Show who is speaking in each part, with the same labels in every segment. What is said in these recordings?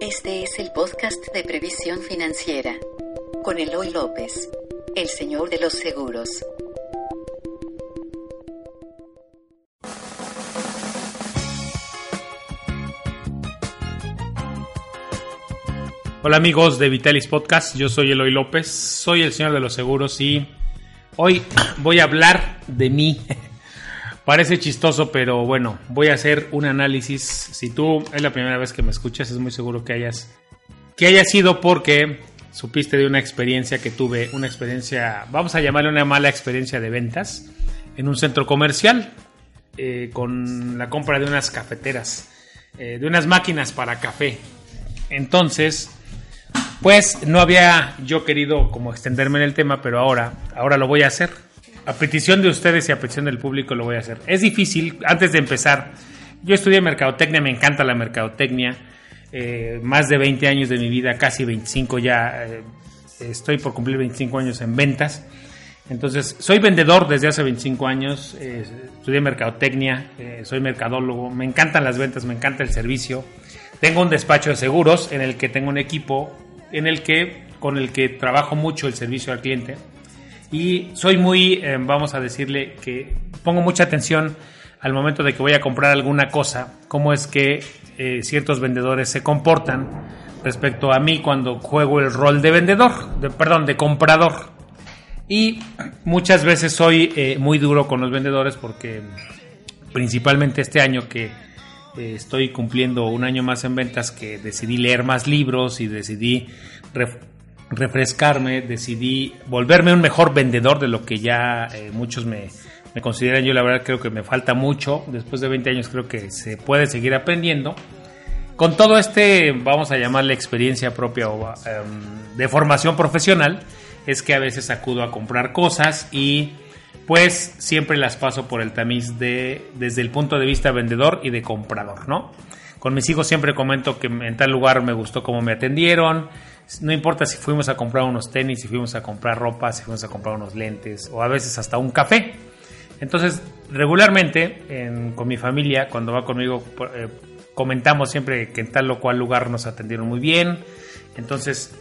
Speaker 1: Este es el podcast de previsión financiera con Eloy López, el señor de los seguros.
Speaker 2: Hola amigos de Vitalis Podcast, yo soy Eloy López, soy el señor de los seguros y hoy voy a hablar de mí. Parece chistoso, pero bueno, voy a hacer un análisis. Si tú es la primera vez que me escuchas, es muy seguro que hayas que haya sido porque supiste de una experiencia que tuve, una experiencia, vamos a llamarle una mala experiencia de ventas en un centro comercial eh, con la compra de unas cafeteras, eh, de unas máquinas para café. Entonces, pues no había yo querido como extenderme en el tema, pero ahora, ahora lo voy a hacer a petición de ustedes y a petición del público lo voy a hacer. Es difícil, antes de empezar, yo estudié mercadotecnia, me encanta la mercadotecnia, eh, más de 20 años de mi vida, casi 25 ya, eh, estoy por cumplir 25 años en ventas. Entonces, soy vendedor desde hace 25 años, eh, estudié mercadotecnia, soy mercadólogo, me encantan las ventas, me encanta el servicio. Tengo un despacho de seguros en el que tengo un equipo en el que con el que trabajo mucho el servicio al cliente y soy muy, eh, vamos a decirle que pongo mucha atención al momento de que voy a comprar alguna cosa, cómo es que eh, ciertos vendedores se comportan respecto a mí cuando juego el rol de vendedor, de, perdón, de comprador. Y muchas veces soy eh, muy duro con los vendedores porque principalmente este año que estoy cumpliendo un año más en ventas que decidí leer más libros y decidí refrescarme, decidí volverme un mejor vendedor de lo que ya eh, muchos me, consideran. Yo la verdad creo que me falta mucho. Después de 20 años creo que se puede seguir aprendiendo. Con todo este, vamos a llamarle experiencia propia o em, de formación profesional, es que a veces acudo a comprar cosas y pues siempre las paso por el tamiz de desde el punto de vista vendedor y de comprador, ¿no? Con mis hijos siempre comento que en tal lugar me gustó cómo me atendieron, no importa si fuimos a comprar unos tenis, si fuimos a comprar ropa, si fuimos a comprar unos lentes o a veces hasta un café. Entonces, regularmente con mi familia, cuando va conmigo, eh, comentamos siempre que en tal o cual lugar nos atendieron muy bien. Entonces,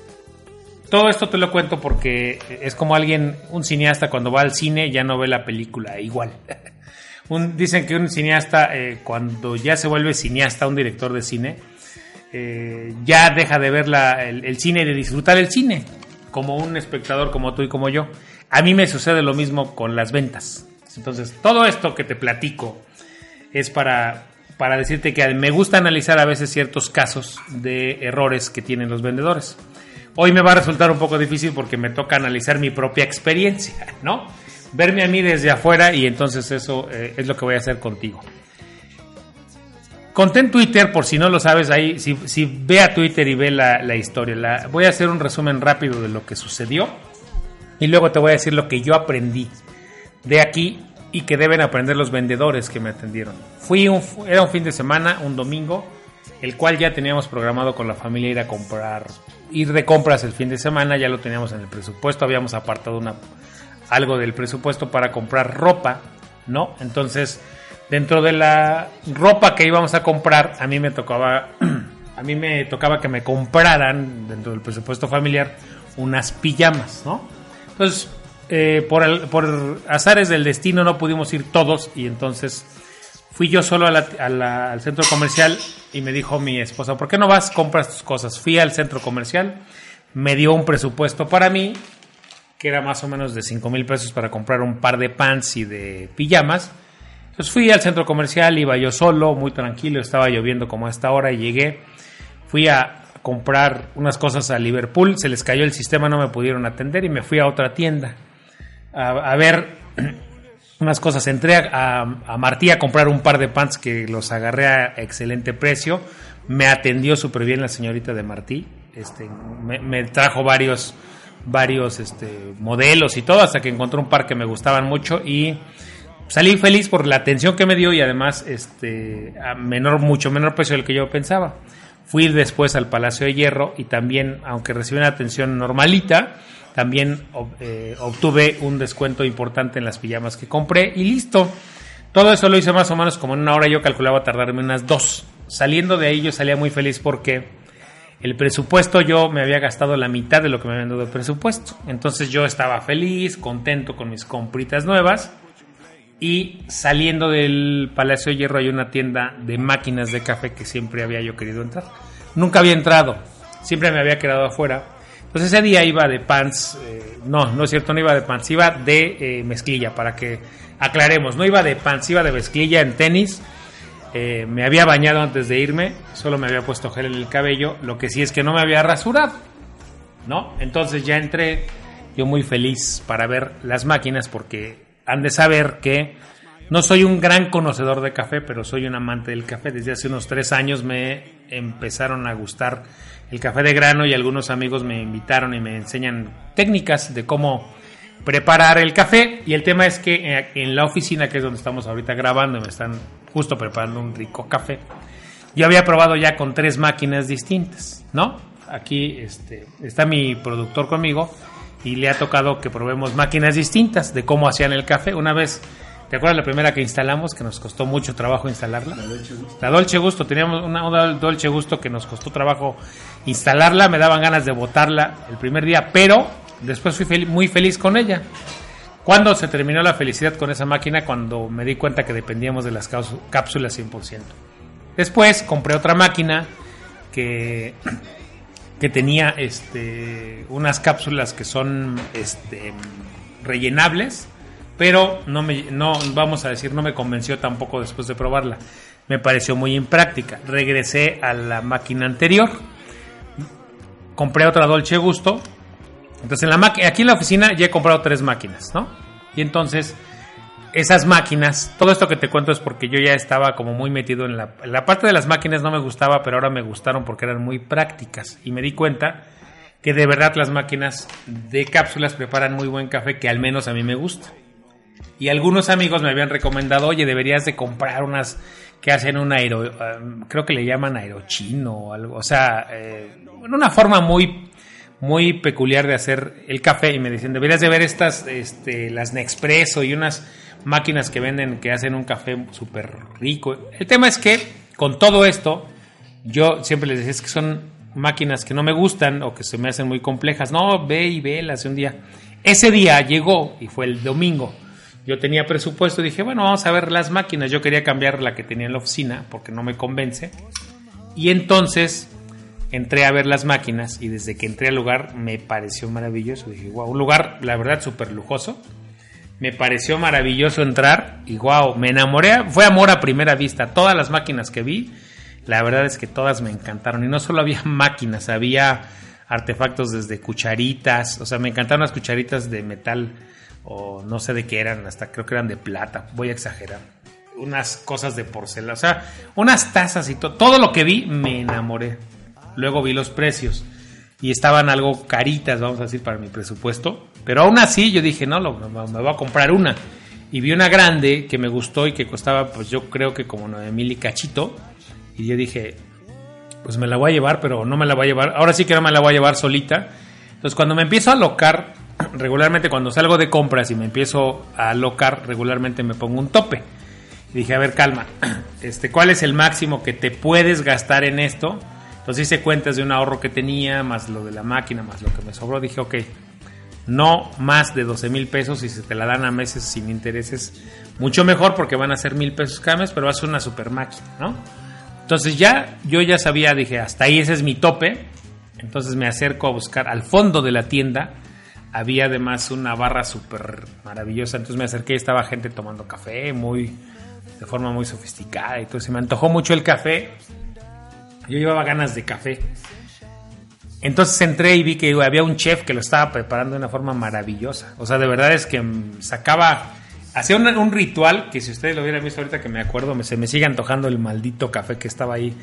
Speaker 2: todo esto te lo cuento porque es como alguien, un cineasta cuando va al cine ya no ve la película igual. dicen que un cineasta, eh, cuando ya se vuelve cineasta, un director de cine, eh, ya deja de ver el, cine y de disfrutar el cine, como un espectador como tú y como yo. A mí me sucede lo mismo con las ventas. Entonces, todo esto que te platico es para, para decirte que me gusta analizar a veces ciertos casos de errores que tienen los vendedores. Hoy me va a resultar un poco difícil porque me toca analizar mi propia experiencia, ¿no? Verme a mí desde afuera y entonces eso eh, es lo que voy a hacer contigo. Conté en Twitter, por si no lo sabes ahí, si, ve a Twitter y ve la, historia, la, voy a hacer un resumen rápido de lo que sucedió y luego te voy a decir lo que yo aprendí de aquí y que deben aprender los vendedores que me atendieron. Fui un, era un fin de semana, un domingo, el cual ya teníamos programado con la familia ir a comprar, ir de compras el fin de semana, ya lo teníamos en el presupuesto, habíamos apartado una, algo del presupuesto para comprar ropa, ¿no? Entonces dentro de la ropa que íbamos a comprar, a mí me tocaba, a mí me tocaba que me compraran dentro del presupuesto familiar unas pijamas, ¿no? Entonces, eh, por, por azares del destino no pudimos ir todos y entonces fui yo solo al centro comercial y me dijo mi esposa, ¿por qué no vas, compras tus cosas? Fui al centro comercial, me dio un presupuesto para mí, que era más o menos de 5 mil pesos para comprar un par de pants y de pijamas entonces fui al centro comercial, iba yo solo, muy tranquilo, estaba lloviendo como a esta hora y llegué. Fui a comprar unas cosas a Liverpool, se les cayó el sistema, no me pudieron atender y me fui a otra tienda a, ver unas cosas. Entré a, a, Martí a comprar un par de pants que los agarré a excelente precio. Me atendió súper bien la señorita de Martí. Este, me, trajo varios, varios este, modelos y todo hasta que encontré un par que me gustaban mucho y salí feliz por la atención que me dio y además este a menor mucho menor precio del que yo pensaba. Fui después al Palacio de Hierro y también, aunque recibí una atención normalita, también eh, obtuve un descuento importante en las pijamas que compré y listo. Todo eso lo hice más o menos como en una hora. Yo calculaba tardarme unas dos. Saliendo de ahí yo salía muy feliz porque el presupuesto yo me había gastado la mitad de lo que me habían dado de presupuesto. Entonces yo estaba feliz, contento con mis compritas nuevas. Y saliendo del Palacio de Hierro hay una tienda de máquinas de café que siempre había yo querido entrar. Nunca había entrado, siempre me había quedado afuera. Entonces ese día iba de pants, eh, no, no es cierto, no iba de pants, iba de eh, mezclilla, para que aclaremos, no iba de pants, iba de mezclilla en tenis eh, me había bañado antes de irme, solo me había puesto gel en el cabello, lo que sí es que no me había rasurado, ¿no? Entonces ya entré yo muy feliz para ver las máquinas porque han de saber que no soy un gran conocedor de café, pero soy un amante del café. Desde hace unos tres años me empezaron a gustar el café de grano y algunos amigos me invitaron y me enseñan técnicas de cómo preparar el café. Y el tema es que eh, en la oficina, que es donde estamos ahorita grabando, me están justo preparando un rico café. Yo había probado ya con tres máquinas distintas, ¿no? Aquí este, está mi productor conmigo y le ha tocado que probemos máquinas distintas de cómo hacían el café. Una vez, ¿te acuerdas la primera que instalamos que nos costó mucho trabajo instalarla? La Dolce Gusto. La Dolce Gusto, teníamos una, una Dolce Gusto que nos costó trabajo instalarla, me daban ganas de botarla el primer día, pero después fui muy feliz con ella. ¿Cuándo se terminó la felicidad con esa máquina? Cuando me di cuenta que dependíamos de las cápsulas 100%. Después compré otra máquina que, que tenía este, unas cápsulas que son este, rellenables, pero no, me, no vamos a decir, no me convenció tampoco después de probarla. Me pareció muy impráctica. Regresé a la máquina anterior, compré otra Dolce Gusto entonces, en la aquí en la oficina ya he comprado tres máquinas, ¿no? Y entonces, esas máquinas, todo esto que te cuento es porque yo ya estaba como muy metido en la, la parte de las máquinas, no me gustaba, pero ahora me gustaron porque eran muy prácticas. Y me di cuenta que de verdad las máquinas de cápsulas preparan muy buen café que al menos a mí me gusta. Y algunos amigos me habían recomendado, oye, deberías de comprar unas que hacen un aero, eh, creo que le llaman aerochino o algo, o sea, eh, una forma muy muy peculiar de hacer el café y me dicen, deberías de ver estas, este, las Nexpresso y unas máquinas que venden que hacen un café súper rico. El tema es que con todo esto, yo siempre les decía es que son máquinas que no me gustan o que se me hacen muy complejas. No, ve y ve hace un día. Ese día llegó y fue el domingo. Yo tenía presupuesto y dije, bueno, vamos a ver las máquinas. Yo quería cambiar la que tenía en la oficina porque no me convence. Y entonces entré a ver las máquinas y desde que entré al lugar me pareció maravilloso. Dije, wow, un lugar, la verdad, súper lujoso. Me pareció maravilloso entrar y wow, me enamoré. Fue amor a primera vista. Todas las máquinas que vi, la verdad es que todas me encantaron. Y no solo había máquinas, había artefactos desde cucharitas. O sea, me encantaron las cucharitas de metal o no sé de qué eran, hasta creo que eran de plata. Voy a exagerar. Unas cosas de porcelana, o sea, unas tazas y todo. Todo lo que vi me enamoré. Luego vi los precios y estaban algo caritas, vamos a decir, para mi presupuesto. Pero aún así yo dije, no, me voy a comprar una. Y vi una grande que me gustó y que costaba, pues yo creo que como 9 mil y cachito. Y yo dije, pues me la voy a llevar, pero no me la voy a llevar. Ahora sí que no me la voy a llevar solita. Entonces cuando me empiezo a alocar, regularmente cuando salgo de compras y me empiezo a alocar, regularmente me pongo un tope. Y dije, a ver, calma, este, ¿cuál es el máximo que te puedes gastar en esto? Entonces hice cuentas de un ahorro que tenía, más lo de la máquina, más lo que me sobró. Dije, ok, no más de 12 mil pesos y se te la dan a meses sin intereses, mucho mejor porque van a ser mil pesos cada mes, pero va a una super máquina, ¿no? Entonces ya, yo ya sabía, dije, hasta ahí ese es mi tope. Entonces me acerco a buscar al fondo de la tienda. Había además una barra súper maravillosa. Entonces me acerqué y estaba gente tomando café, muy, de forma muy sofisticada. Entonces me antojó mucho el café yo llevaba ganas de café. Entonces entré y vi que había un chef que lo estaba preparando de una forma maravillosa. O sea, de verdad es que sacaba, hacía un, ritual que si ustedes lo hubieran visto ahorita que me acuerdo, se me sigue antojando el maldito café que estaba ahí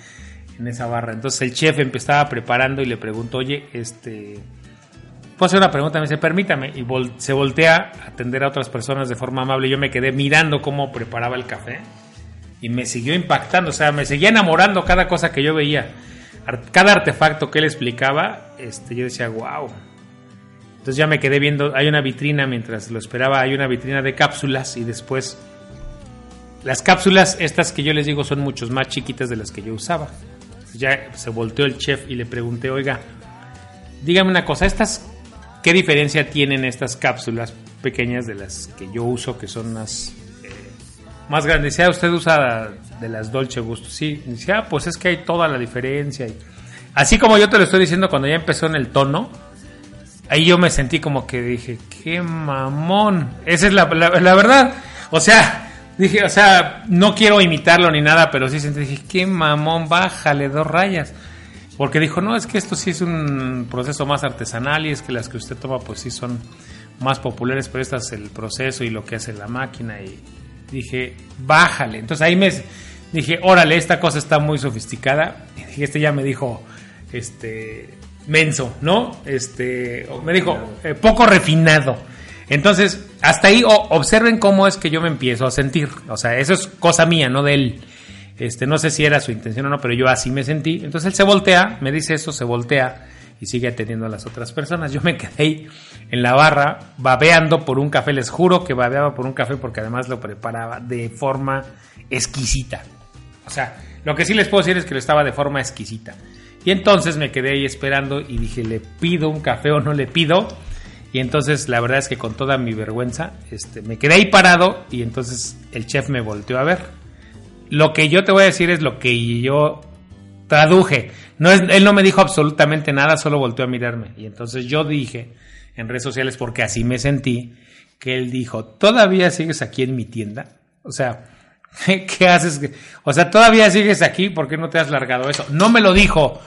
Speaker 2: en esa barra. Entonces el chef empezaba preparando y le preguntó, oye, este, puedo hacer una pregunta, me dice, permítame. Y se voltea a atender a otras personas de forma amable. Yo me quedé mirando cómo preparaba el café y me siguió impactando, o sea, me seguía enamorando cada cosa que yo veía. Cada artefacto que él explicaba, este, yo decía, wow. Entonces ya me quedé viendo, hay una vitrina mientras lo esperaba, hay una vitrina de cápsulas y después las cápsulas, estas que yo les digo, son muchos más chiquitas de las que yo usaba. Ya se volteó el chef y le pregunté, oiga, dígame una cosa, estas, ¿qué diferencia tienen estas cápsulas pequeñas de las que yo uso, que son más, más grandes? ¿Ya usted usa de las Dolce Gusto? Sí, dice, ah, pues es que hay toda la diferencia. así como yo te lo estoy diciendo cuando ya empezó en el tono, ahí yo me sentí como que dije, qué mamón. Esa es la, la verdad. O sea, Dije, o sea, no quiero imitarlo ni nada, pero sí sentí, dije, qué mamón, bájale dos rayas. Porque dijo, no, es que esto sí es un proceso más artesanal y es que las que usted toma pues sí son más populares, pero este es el proceso y lo que hace la máquina. Y dije, bájale. Entonces ahí me dije, órale, esta cosa está muy sofisticada. Y este ya me dijo, este, menso, ¿no? Este, me dijo, eh, poco refinado. Entonces, hasta ahí observen cómo es que yo me empiezo a sentir. O sea, eso es cosa mía, no de él. Este, no sé si era su intención o no, pero yo así me sentí. Entonces él se voltea, me dice eso, se voltea y sigue atendiendo a las otras personas. Yo me quedé ahí en la barra babeando por un café. Les juro que babeaba por un café porque además lo preparaba de forma exquisita. O sea, lo que sí les puedo decir es que lo estaba de forma exquisita. Y entonces me quedé ahí esperando y dije, ¿le pido un café o no le pido? Y entonces la verdad es que con toda mi vergüenza este, me quedé ahí parado y entonces el chef me volteó a ver. Lo que yo te voy a decir es lo que yo traduje. No es, él no me dijo absolutamente nada, solo volteó a mirarme. Y entonces yo dije en redes sociales, porque así me sentí, que él dijo, ¿todavía sigues aquí en mi tienda? O sea, ¿qué, haces? O sea, ¿todavía sigues aquí? ¿Por qué no te has largado eso? No me lo dijo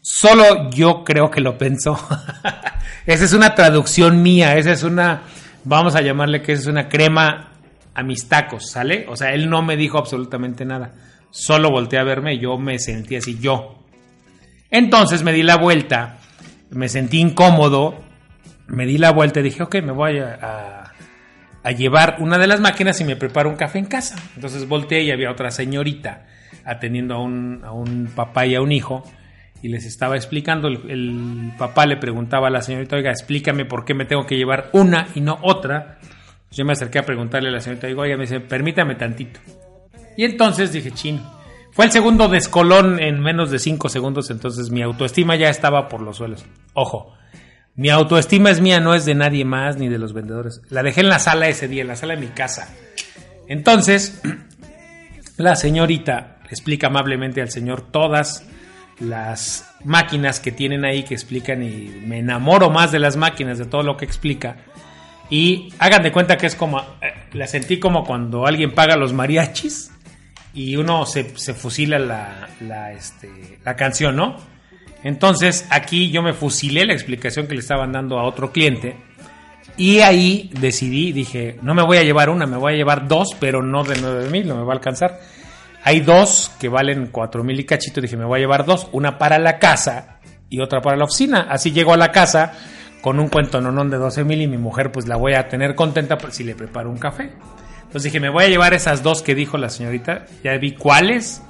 Speaker 2: Solo yo creo que lo pensó. esa es una traducción mía, esa es una, vamos a llamarle que es una crema a mis tacos, ¿sale? O sea, él no me dijo absolutamente nada. Solo volteé a verme yo me sentí así, yo. Entonces me di la vuelta, me sentí incómodo, me di la vuelta y dije, ok, me voy a, a llevar una de las máquinas y me preparo un café en casa. Entonces volteé y había otra señorita atendiendo a un, a un papá y a un hijo y les estaba explicando. El, papá le preguntaba a la señorita, oiga, explícame por qué me tengo que llevar una y no otra. Yo me acerqué a preguntarle a la señorita, digo, oiga, me dice, permítame tantito. Y entonces dije, chin. Fue el segundo descolón en menos de cinco segundos, entonces mi autoestima ya estaba por los suelos. Ojo, mi autoestima es mía, no es de nadie más ni de los vendedores. La dejé en la sala ese día, en la sala de mi casa. Entonces, la señorita explica amablemente al señor todas las máquinas que tienen ahí que explican y me enamoro más de las máquinas, de todo lo que explica. Y hagan de cuenta que es como, eh, la sentí como cuando alguien paga los mariachis y uno se, fusila la, la, este, la canción, ¿no? Entonces aquí yo me fusilé la explicación que le estaban dando a otro cliente y ahí decidí, dije, no me voy a llevar una, me voy a llevar dos, pero no de 9 mil, no me va a alcanzar. Hay dos que valen cuatro mil y cachito. Dije, me voy a llevar dos. Una para la casa y otra para la oficina. Así llego a la casa con un cuento nonón de 12 mil y mi mujer pues la voy a tener contenta si le preparo un café. Entonces dije, me voy a llevar esas dos que dijo la señorita. Ya vi cuáles.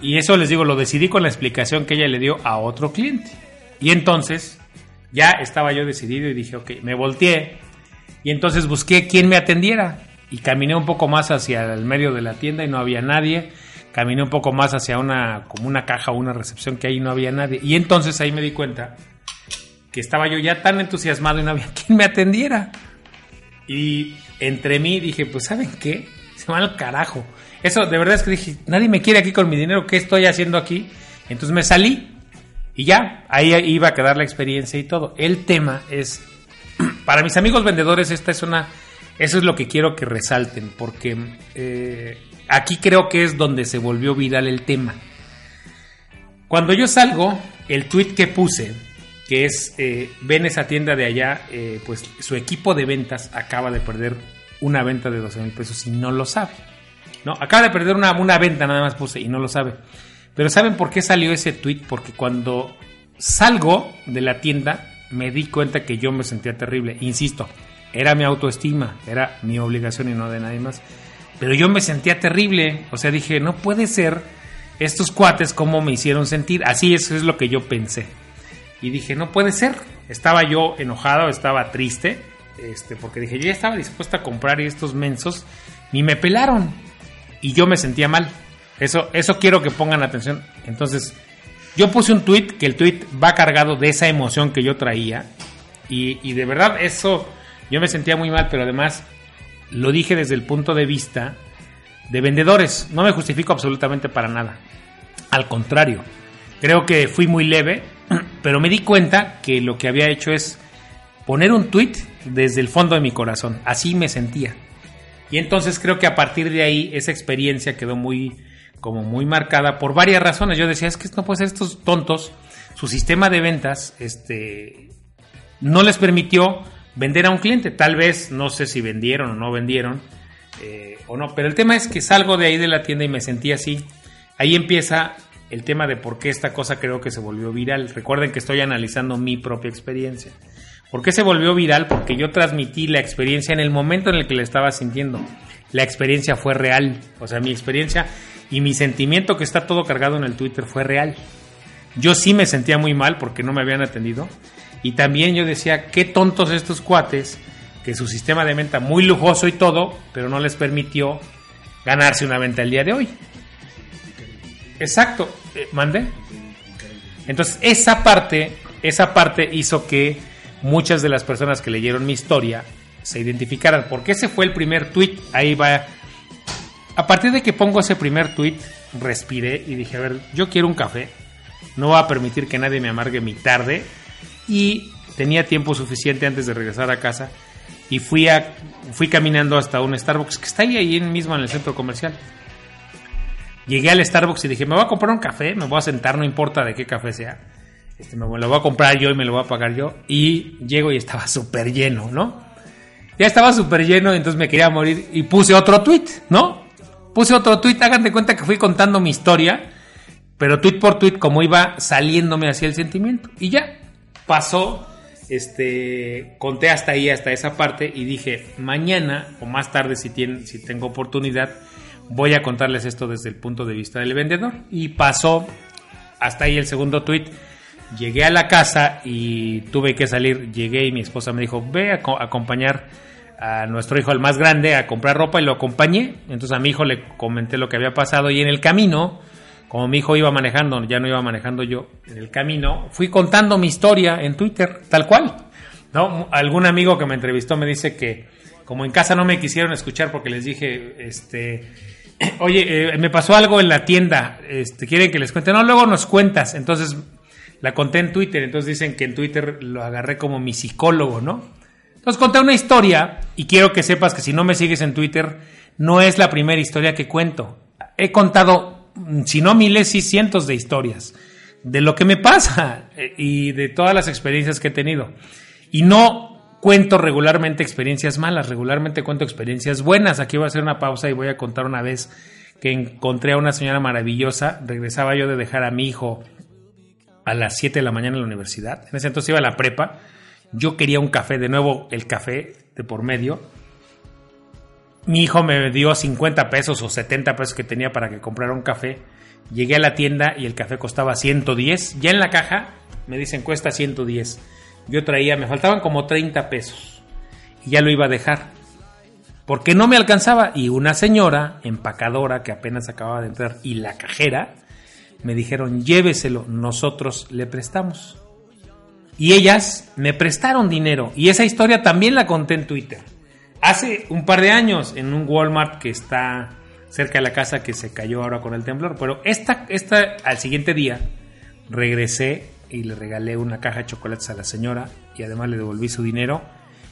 Speaker 2: Y eso les digo, lo decidí con la explicación que ella le dio a otro cliente. Y entonces ya estaba yo decidido y dije, ok, me volteé. Y entonces busqué quién me atendiera y caminé un poco más hacia el medio de la tienda y no había nadie. Caminé un poco más hacia una como una caja o una recepción que ahí no había nadie. Y entonces ahí me di cuenta que estaba yo ya tan entusiasmado y no había quien me atendiera. Y entre mí dije, pues ¿saben qué? Se va al carajo. Eso de verdad es que dije, nadie me quiere aquí con mi dinero, ¿qué estoy haciendo aquí? Entonces me salí y ya, ahí iba a quedar la experiencia y todo. El tema es, para mis amigos vendedores, esta es una eso es lo que quiero que resalten, porque eh, aquí creo que es donde se volvió viral el tema. Cuando yo salgo, el tweet que puse, que es, eh, ven esa tienda de allá, eh, pues su equipo de ventas acaba de perder una venta de 12 mil pesos y no lo sabe. No, acaba de perder una, una venta, nada más puse, y no lo sabe. Pero ¿saben por qué salió ese tweet? Porque cuando salgo de la tienda, me di cuenta que yo me sentía terrible. Insisto, era mi autoestima, era mi obligación y no de nadie más. Pero yo me sentía terrible, o sea, dije, no puede ser estos cuates como me hicieron sentir. Así eso es lo que yo pensé. Y dije, no puede ser. Estaba yo enojado, estaba triste, este, porque dije, yo ya estaba dispuesta a comprar estos mensos ni me pelaron. Y yo me sentía mal. Eso, eso quiero que pongan atención. Entonces, Yo puse un tweet que el tweet va cargado de esa emoción que yo traía. Y de verdad, eso yo me sentía muy mal, pero además lo dije desde el punto de vista de vendedores. No me justifico absolutamente para nada. Al contrario, creo que fui muy leve, pero me di cuenta que lo que había hecho es poner un tweet desde el fondo de mi corazón. Así me sentía. Y entonces creo que a partir de ahí esa experiencia quedó muy como muy marcada por varias razones. Yo decía, es que no estos tontos. Su sistema de ventas este, no les permitió vender a un cliente. Tal vez, no sé si vendieron o no vendieron, eh, o no, pero el tema es que salgo de ahí de la tienda y me sentí así. Ahí empieza el tema de por qué esta cosa creo que se volvió viral. Recuerden que estoy analizando mi propia experiencia. ¿Por qué se volvió viral? Porque yo transmití la experiencia en el momento en el que la estaba sintiendo. La experiencia fue real. O sea, mi experiencia y mi sentimiento que está todo cargado en el Twitter fue real. Yo sí me sentía muy mal porque no me habían atendido. Y también yo decía, qué tontos estos cuates, que su sistema de venta muy lujoso y todo, pero no les permitió ganarse una venta el día de hoy. Exacto, eh, mande. Entonces, esa parte, esa parte hizo que muchas de las personas que leyeron mi historia se identificaran, porque ese fue el primer tweet, ahí va. A partir de que pongo ese primer tweet, respiré y dije, a ver, yo quiero un café, no voy a permitir que nadie me amargue mi tarde, y tenía tiempo suficiente antes de regresar a casa y fui, a, fui caminando hasta un Starbucks que está ahí, ahí mismo en el centro comercial. Llegué al Starbucks y dije, me voy a comprar un café, me voy a sentar, no importa de qué café sea. Este, me lo voy a comprar yo y me lo voy a pagar yo. Y llego y estaba súper lleno, ¿no? Ya estaba súper lleno, entonces me quería morir y puse otro tweet, ¿no? Puse otro tweet, hagan de cuenta que fui contando mi historia, pero tweet por tweet como iba saliéndome hacia el sentimiento. Y ya, pasó, este, conté hasta ahí, hasta esa parte y dije, mañana o más tarde si, tiene, si tengo oportunidad, voy a contarles esto desde el punto de vista del vendedor. Y pasó hasta ahí el segundo tweet. Llegué a la casa y tuve que salir. Llegué y mi esposa me dijo, ve a acompañar a nuestro hijo, el más grande, a comprar ropa y lo acompañé. Entonces a mi hijo le comenté lo que había pasado y en el camino como mi hijo iba manejando, ya no iba manejando yo en el camino, fui contando mi historia en Twitter, tal cual. ¿no? Algún amigo que me entrevistó me dice que como en casa no me quisieron escuchar porque les dije, este, oye, eh, me pasó algo en la tienda, este, quieren que les cuente, no, luego nos cuentas, entonces la conté en Twitter, entonces dicen que en Twitter lo agarré como mi psicólogo, ¿no? Entonces conté una historia y quiero que sepas que si no me sigues en Twitter, no es la primera historia que cuento. He contado si no miles y cientos de historias de lo que me pasa eh, y de todas las experiencias que he tenido. Y no cuento regularmente experiencias malas, regularmente cuento experiencias buenas. Aquí voy a hacer una pausa y voy a contar una vez que encontré a una señora maravillosa. Regresaba yo de dejar a mi hijo a las 7 de la mañana en la universidad. En ese entonces iba a la prepa. Yo quería un café, de nuevo el café de por medio mi hijo me dio 50 pesos o 70 pesos que tenía para que comprara un café. Llegué a la tienda y el café costaba 110. Ya en la caja me dicen cuesta 110. Yo traía, me faltaban como 30 pesos. Y ya lo iba a dejar. Porque no me alcanzaba. Y una señora empacadora que apenas acababa de entrar y la cajera me dijeron lléveselo, nosotros le prestamos. Y ellas me prestaron dinero. Y esa historia también la conté en Twitter hace un par de años en un Walmart que está cerca de la casa que se cayó ahora con el temblor. Pero esta, esta al siguiente día regresé y le regalé una caja de chocolates a la señora y además le devolví su dinero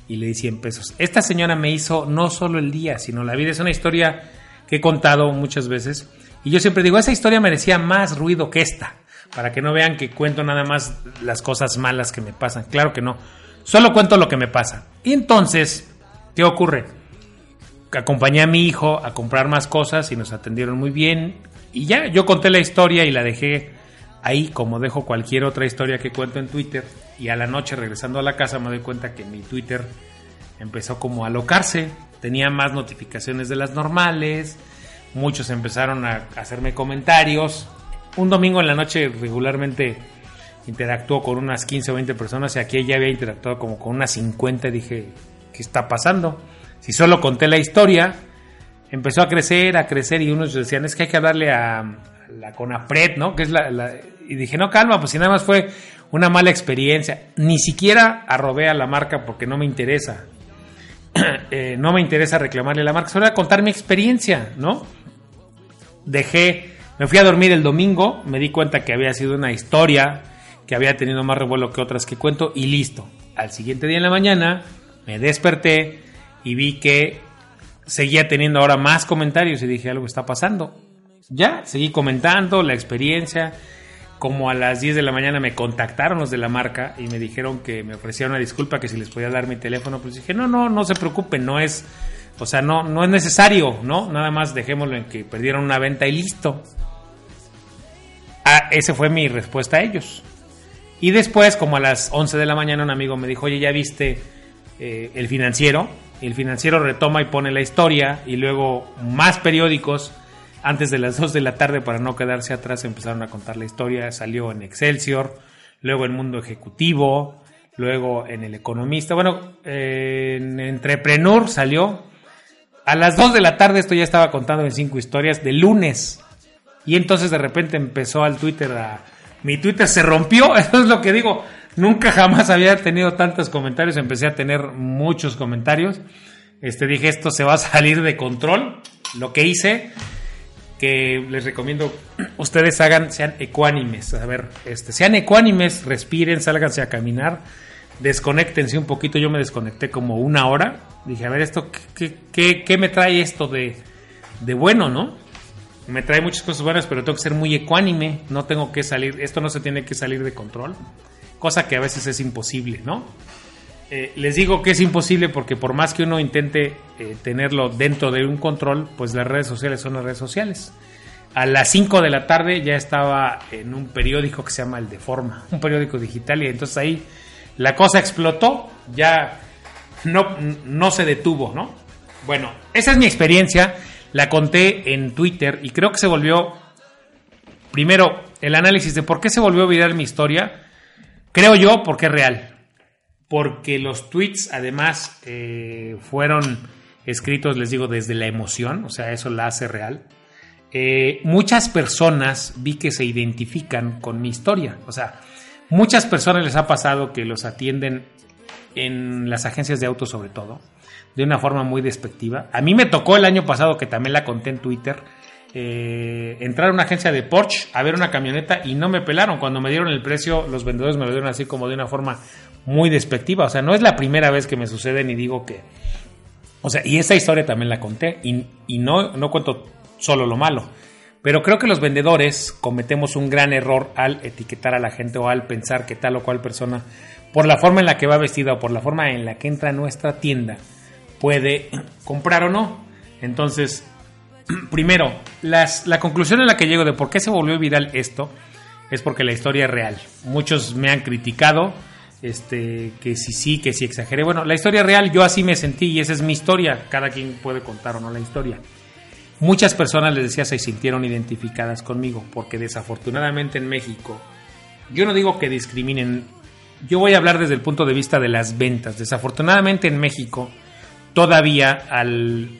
Speaker 2: y le di 100 pesos. Esta señora me hizo no solo el día, sino la vida. Es una historia que he contado muchas veces y yo siempre digo, esa historia merecía más ruido que esta, para que no vean que cuento nada más las cosas malas que me pasan. Claro que no, solo cuento lo que me pasa. Y entonces ¿Qué ocurre? Acompañé a mi hijo a comprar más cosas y nos atendieron muy bien. Y ya, yo conté la historia y la dejé ahí como dejo cualquier otra historia que cuento en Twitter. Y a la noche regresando a la casa me doy cuenta que mi Twitter empezó como a alocarse. Tenía más notificaciones de las normales. Muchos empezaron a hacerme comentarios. Un domingo en la noche regularmente interactuó con unas 15 o 20 personas y aquí ya había interactuado como con unas 50. Dije, ¿qué está pasando? Si solo conté la historia, empezó a crecer, a crecer y unos decían, es que hay que hablarle a la CONAPRED, ¿no? Que es la, y dije, no, calma, pues si nada más fue una mala experiencia. Ni siquiera arrobé a la marca porque no me interesa. Eh, no me interesa reclamarle la marca, solo a contar mi experiencia, ¿no? Dejé, me fui a dormir el domingo, me di cuenta que había sido una historia, que había tenido más revuelo que otras que cuento y listo. Al siguiente día en la mañana me desperté y vi que seguía teniendo ahora más comentarios y dije algo está pasando. Ya, seguí comentando la experiencia. Como a las 10 de la mañana me contactaron los de la marca y me dijeron que me ofrecían una disculpa, que si les podía dar mi teléfono, pues dije, no, no, no se preocupen, no es, o sea, no, no es necesario, ¿no? Nada más dejémoslo en que perdieron una venta y listo. Ah, esa fue mi respuesta a ellos. Y después, como a las 11 de la mañana, un amigo me dijo, oye, ¿ya viste eh, el financiero? El financiero retoma y pone la historia y luego más periódicos antes de las 2 de la tarde para no quedarse atrás empezaron a contar la historia. Salió en Excelsior, luego en Mundo Ejecutivo, luego en El Economista. Bueno, en Entrepreneur salió. A las 2 de la tarde esto ya estaba contando en cinco historias de lunes. Y entonces de repente empezó al Twitter a mi Twitter se rompió, eso es lo que digo. Nunca jamás había tenido tantos comentarios, empecé a tener muchos comentarios. Este dije, esto se va a salir de control. Lo que hice, que les recomiendo, ustedes hagan, sean ecuánimes. A ver, este, sean ecuánimes, respiren, sálganse a caminar, desconectense un poquito. Yo me desconecté como una hora. Dije, a ver, esto, ¿qué, me trae esto de, bueno, no? me trae muchas cosas buenas, pero tengo que ser muy ecuánime, no tengo que salir, esto no se tiene que salir de control, cosa que a veces es imposible, ¿no? Eh, les digo que es imposible porque por más que uno intente eh, tenerlo dentro de un control, pues las redes sociales son las redes sociales. A las 5 de la tarde ya estaba en un periódico que se llama El de Forma, un periódico digital, y entonces ahí la cosa explotó, ya no, no se detuvo, ¿no? Bueno, esa es mi experiencia la conté en Twitter y creo que se volvió, primero, el análisis de por qué se volvió viral mi historia, creo yo porque es real. Porque los tweets además eh, fueron escritos, les digo, desde la emoción, o sea, eso la hace real. Eh, muchas personas vi que se identifican con mi historia, o sea, muchas personas les ha pasado que los atienden en las agencias de autos sobre todo de una forma muy despectiva. A mí me tocó el año pasado, que también la conté en Twitter, eh, entrar a una agencia de Porsche a ver una camioneta y no me pelaron. Cuando me dieron el precio, los vendedores me lo dieron así como de una forma muy despectiva. O sea, no es la primera vez que me sucede ni digo que... O sea, y esa historia también la conté y, y no, no cuento solo lo malo. Pero creo que los vendedores cometemos un gran error al etiquetar a la gente o al pensar que tal o cual persona, por la forma en la que va vestida o por la forma en la que entra a nuestra tienda, puede comprar o no. Entonces, primero, la conclusión a la que llego de por qué se volvió viral esto es porque la historia es real. Muchos me han criticado, este, que si sí, que si exageré. Bueno, la historia real, yo así me sentí y esa es mi historia. Cada quien puede contar o no la historia. Muchas personas, les decía, se sintieron identificadas conmigo, porque desafortunadamente en México, yo no digo que discriminen, yo voy a hablar desde el punto de vista de las ventas. Desafortunadamente en México, todavía al,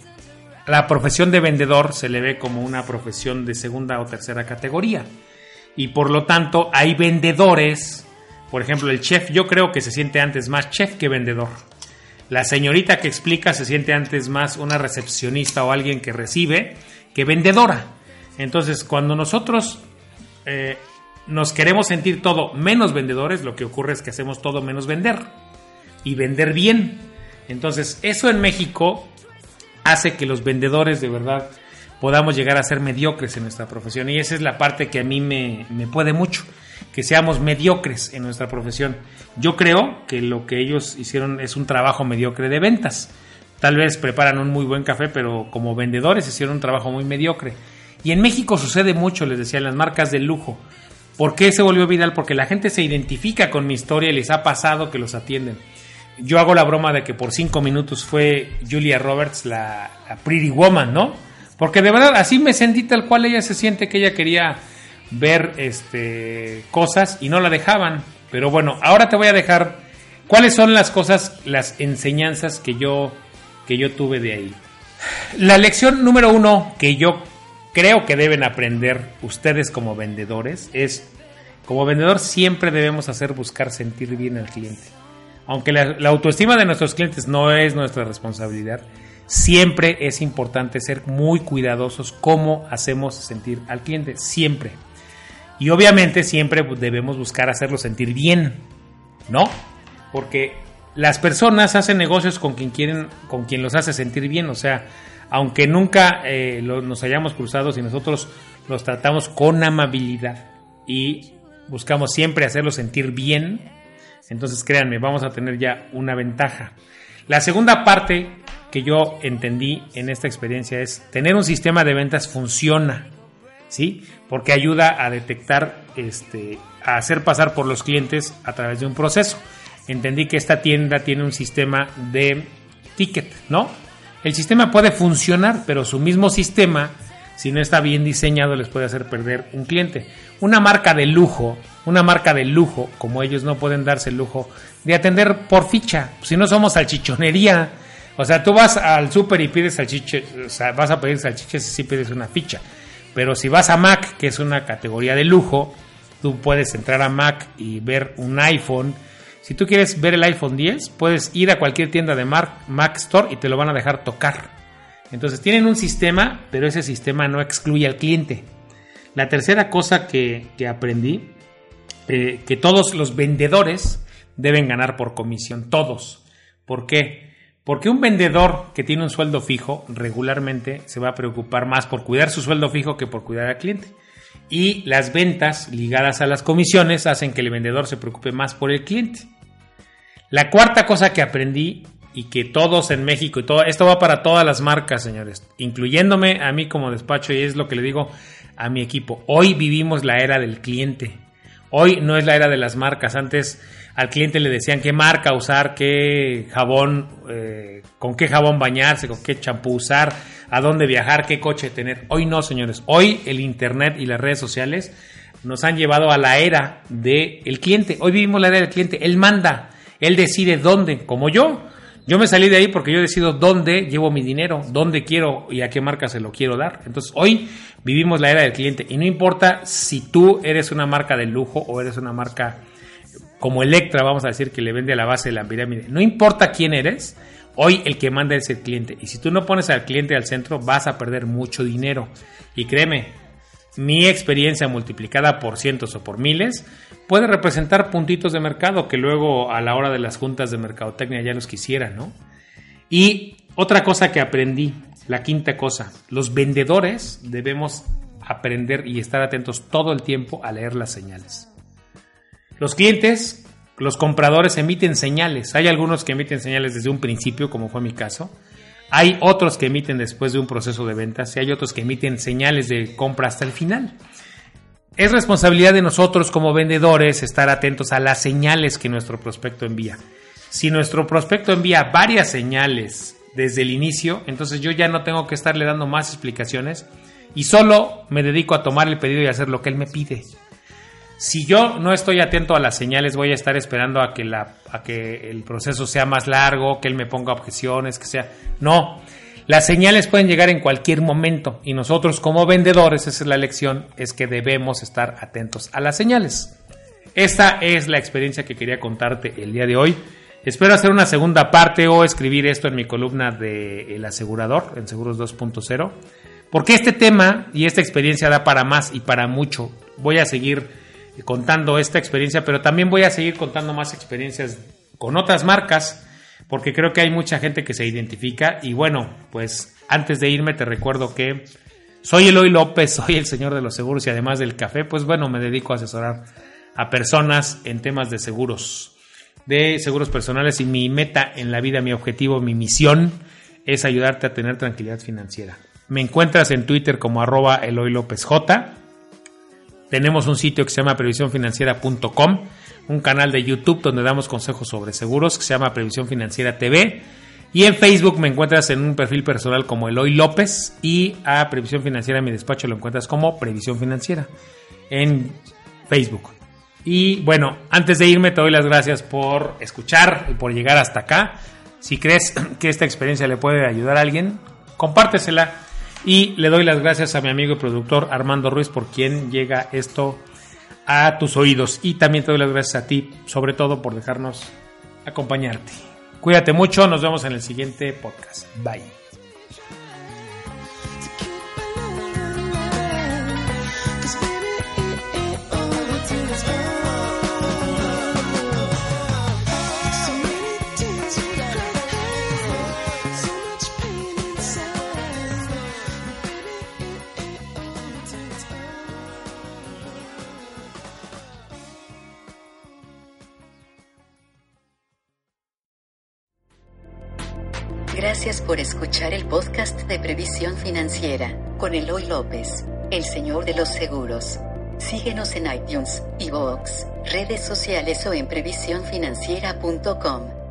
Speaker 2: la profesión de vendedor se le ve como una profesión de segunda o tercera categoría. Y por lo tanto hay vendedores, por ejemplo el chef, yo creo que se siente antes más chef que vendedor. La señorita que explica se siente antes más una recepcionista o alguien que recibe que vendedora. Entonces cuando nosotros eh, nos queremos sentir todo menos vendedores, lo que ocurre es que hacemos todo menos vender. Y vender bien. Entonces, eso en México hace que los vendedores de verdad podamos llegar a ser mediocres en nuestra profesión. Y esa es la parte que a mí me, puede mucho, que seamos mediocres en nuestra profesión. Yo creo que lo que ellos hicieron es un trabajo mediocre de ventas. Tal vez preparan un muy buen café, pero como vendedores hicieron un trabajo muy mediocre. Y en México sucede mucho, les decía, en las marcas de lujo. ¿Por qué se volvió viral? Porque la gente se identifica con mi historia y les ha pasado que los atienden yo hago la broma de que por cinco minutos fue Julia Roberts la, Pretty Woman, ¿no? Porque de verdad así me sentí tal cual ella se siente que ella quería ver este, cosas y no la dejaban. Pero bueno, ahora te voy a dejar cuáles son las cosas, las enseñanzas que yo, que yo tuve de ahí. La lección número uno que yo creo que deben aprender ustedes como vendedores es Como vendedor siempre debemos hacer buscar sentir bien al cliente. Aunque la, la autoestima de nuestros clientes no es nuestra responsabilidad, siempre es importante ser muy cuidadosos cómo hacemos sentir al cliente, siempre. Y obviamente siempre debemos buscar hacerlo sentir bien, ¿no? Porque las personas hacen negocios con quien quieren, con quien los hace sentir bien, o sea, aunque nunca eh, nos hayamos cruzado, si nosotros los tratamos con amabilidad y buscamos siempre hacerlos sentir bien, entonces créanme, vamos a tener ya una ventaja. La segunda parte que yo entendí en esta experiencia es tener un sistema de ventas funciona, ¿sí? Porque ayuda a detectar, este, a hacer pasar por los clientes a través de un proceso. Entendí que esta tienda tiene un sistema de ticket, ¿no? El sistema puede funcionar, pero su mismo sistema, si no está bien diseñado, les puede hacer perder un cliente. Una marca de lujo, una marca de lujo, como ellos no pueden darse el lujo de atender por ficha. Si no somos salchichonería, o sea, tú vas al súper y pides salchiches, o sea, vas a pedir salchiches y pides una ficha. Pero si vas a Mac, que es una categoría de lujo, tú puedes entrar a Mac y ver un iPhone si tú quieres ver el iPhone 10, puedes ir a cualquier tienda de Mac, Store y te lo van a dejar tocar. Entonces tienen un sistema, pero ese sistema no excluye al cliente. La tercera cosa que, aprendí, eh, que todos los vendedores deben ganar por comisión, todos. ¿Por qué? Porque un vendedor que tiene un sueldo fijo regularmente se va a preocupar más por cuidar su sueldo fijo que por cuidar al cliente y las ventas ligadas a las comisiones hacen que el vendedor se preocupe más por el cliente. La cuarta cosa que aprendí y que todos en México y todo esto va para todas las marcas, señores, incluyéndome a mí como despacho y es lo que le digo a mi equipo. Hoy vivimos la era del cliente. Hoy no es la era de las marcas. Antes al cliente le decían qué marca usar, qué jabón, eh, con qué jabón bañarse, con qué champú usar a dónde viajar, qué coche tener. Hoy no, señores. Hoy el Internet y las redes sociales nos han llevado a la era del cliente. Hoy vivimos la era del cliente. Él manda, él decide dónde, como yo. Yo me salí de ahí porque yo decido dónde llevo mi dinero, dónde quiero y a qué marca se lo quiero dar. Entonces hoy vivimos la era del cliente y no importa si tú eres una marca de lujo o eres una marca como Electra, vamos a decir que le vende a la base de la pirámide. No importa quién eres, Hoy el que manda es el cliente. Y si tú no pones al cliente al centro, vas a perder mucho dinero. Y créeme, mi experiencia multiplicada por cientos o por miles puede representar puntitos de mercado que luego a la hora de las juntas de mercadotecnia ya los quisiera, ¿no? Y otra cosa que aprendí, la quinta cosa, los vendedores debemos aprender y estar atentos todo el tiempo a leer las señales. Los clientes los compradores emiten señales. Hay algunos que emiten señales desde un principio, como fue mi caso. Hay otros que emiten después de un proceso de ventas y hay otros que emiten señales de compra hasta el final. Es responsabilidad de nosotros como vendedores estar atentos a las señales que nuestro prospecto envía. Si nuestro prospecto envía varias señales desde el inicio, entonces yo ya no tengo que estarle dando más explicaciones y solo me dedico a tomar el pedido y hacer lo que él me pide. Si yo no estoy atento a las señales, voy a estar esperando a que, el proceso sea más largo, que él me ponga objeciones, que sea... No, las señales pueden llegar en cualquier momento y nosotros como vendedores, esa es la lección, es que debemos estar atentos a las señales. Esta es la experiencia que quería contarte el día de hoy. Espero hacer una segunda parte o escribir esto en mi columna de El Asegurador, en Seguros 2.0, porque este tema y esta experiencia da para más y para mucho. Voy a seguir contando esta experiencia, pero también voy a seguir contando más experiencias con otras marcas, porque creo que hay mucha gente que se identifica. Y bueno, pues antes de irme te recuerdo que soy Eloy López, soy el señor de los seguros y además del café, pues bueno, me dedico a asesorar a personas en temas de seguros, de seguros personales y mi meta en la vida, mi objetivo, mi misión es ayudarte a tener tranquilidad financiera. Me encuentras en Twitter como arroba Eloy López J tenemos un sitio que se llama previsiónfinanciera.com, un canal de YouTube donde damos consejos sobre seguros que se llama Previsión Financiera TV. Y en Facebook me encuentras en un perfil personal como Eloy López y a Previsión Financiera en mi despacho lo encuentras como Previsión Financiera en Facebook. Y bueno, antes de irme te doy las gracias por escuchar y por llegar hasta acá. Si crees que esta experiencia le puede ayudar a alguien, compártesela y le doy las gracias a mi amigo y productor Armando Ruiz por quien llega esto
Speaker 3: a tus oídos. Y también te doy las gracias a ti, sobre todo por dejarnos acompañarte. Cuídate mucho, nos vemos en el siguiente podcast. Bye.
Speaker 1: Podcast de Previsión Financiera con Eloy López, el señor de los seguros. Síguenos en iTunes, iVoox, redes sociales o en previsiónfinanciera.com.